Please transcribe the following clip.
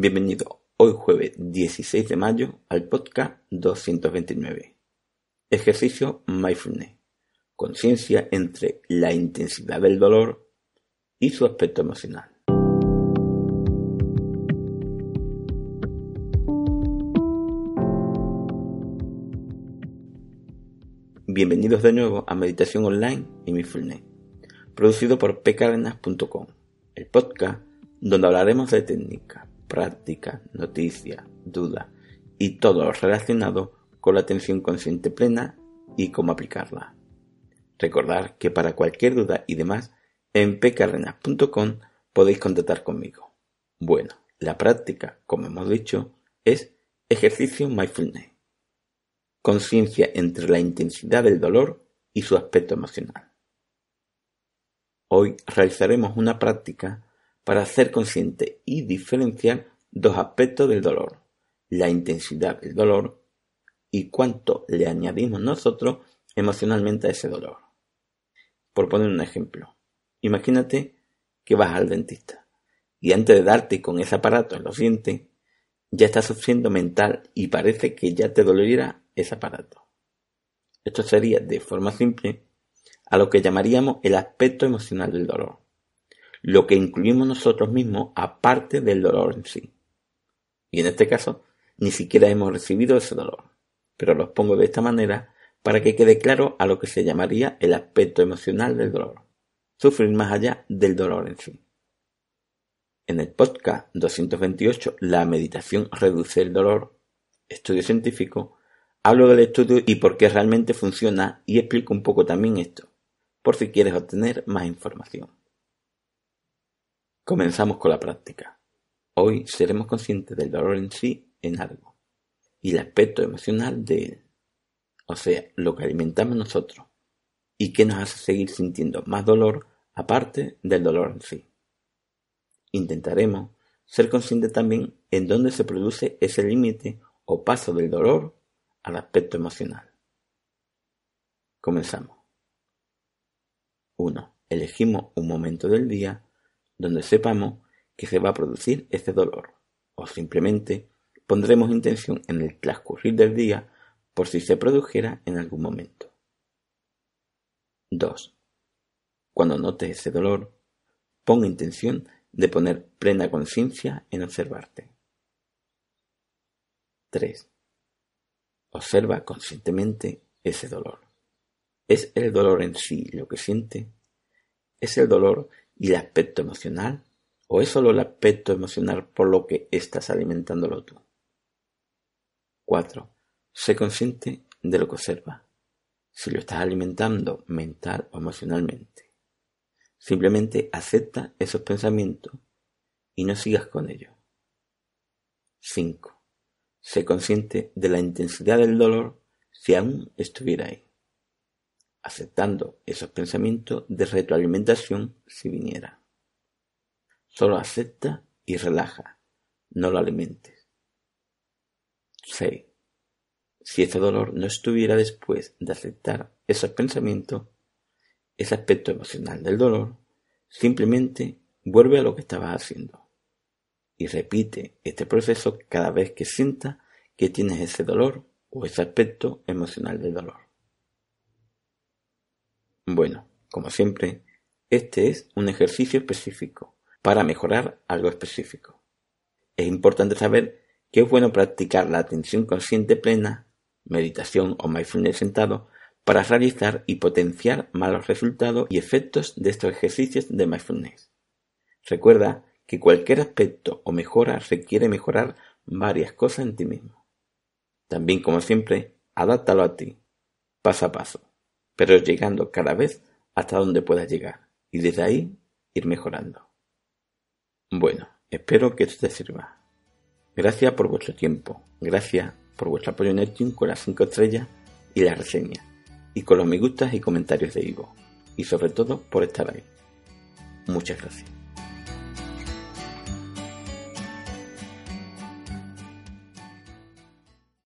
Bienvenido hoy jueves 16 de mayo al podcast 229. Ejercicio Mindfulness. Conciencia entre la intensidad del dolor y su aspecto emocional. Bienvenidos de nuevo a Meditación Online y Mindfulness, producido por pcardenas.com, el podcast donde hablaremos de técnica, práctica, noticia, duda y todo lo relacionado con la atención consciente plena y cómo aplicarla. Recordar que para cualquier duda y demás, en pcardenas.com podéis contactar conmigo. Bueno, la práctica, como hemos dicho, es ejercicio mindfulness conciencia entre la intensidad del dolor y su aspecto emocional. Hoy realizaremos una práctica para hacer consciente y diferenciar dos aspectos del dolor, la intensidad del dolor y cuánto le añadimos nosotros emocionalmente a ese dolor. Por poner un ejemplo, imagínate que vas al dentista y antes de darte con ese aparato en los dientes, ya estás sufriendo mental y parece que ya te dolería ese aparato. Esto sería, de forma simple, a lo que llamaríamos el aspecto emocional del dolor, lo que incluimos nosotros mismos aparte del dolor en sí. Y en este caso, ni siquiera hemos recibido ese dolor, pero los pongo de esta manera para que quede claro a lo que se llamaría el aspecto emocional del dolor, sufrir más allá del dolor en sí. En el podcast 228, La meditación reduce el dolor, estudio científico, Hablo del estudio y por qué realmente funciona y explico un poco también esto, por si quieres obtener más información. Comenzamos con la práctica. Hoy seremos conscientes del dolor en sí en algo y el aspecto emocional de él, o sea, lo que alimentamos nosotros y que nos hace seguir sintiendo más dolor aparte del dolor en sí. Intentaremos ser conscientes también en dónde se produce ese límite o paso del dolor al aspecto emocional. Comenzamos. 1. Elegimos un momento del día donde sepamos que se va a producir ese dolor o simplemente pondremos intención en el transcurrir del día por si se produjera en algún momento. 2. Cuando notes ese dolor, pon intención de poner plena conciencia en observarte. 3. Observa conscientemente ese dolor. ¿Es el dolor en sí lo que siente? ¿Es el dolor y el aspecto emocional? ¿O es solo el aspecto emocional por lo que estás alimentándolo tú? 4. Sé consciente de lo que observa. Si lo estás alimentando mental o emocionalmente. Simplemente acepta esos pensamientos y no sigas con ellos. 5. Sé consciente de la intensidad del dolor si aún estuviera ahí, aceptando esos pensamientos de retroalimentación si viniera. Solo acepta y relaja, no lo alimentes. 6. Si ese dolor no estuviera después de aceptar esos pensamientos, ese aspecto emocional del dolor, simplemente vuelve a lo que estabas haciendo y repite este proceso cada vez que sienta que tienes ese dolor o ese aspecto emocional del dolor. Bueno, como siempre, este es un ejercicio específico para mejorar algo específico. Es importante saber que es bueno practicar la atención consciente plena, meditación o mindfulness sentado para realizar y potenciar malos resultados y efectos de estos ejercicios de mindfulness. Recuerda que cualquier aspecto o mejora requiere mejorar varias cosas en ti mismo. También, como siempre, adáptalo a ti, paso a paso, pero llegando cada vez hasta donde puedas llegar y desde ahí ir mejorando. Bueno, espero que esto te sirva. Gracias por vuestro tiempo, gracias por vuestro apoyo en iTunes con las 5 estrellas y la reseña, y con los me gustas y comentarios de Ivo, y sobre todo por estar ahí. Muchas gracias.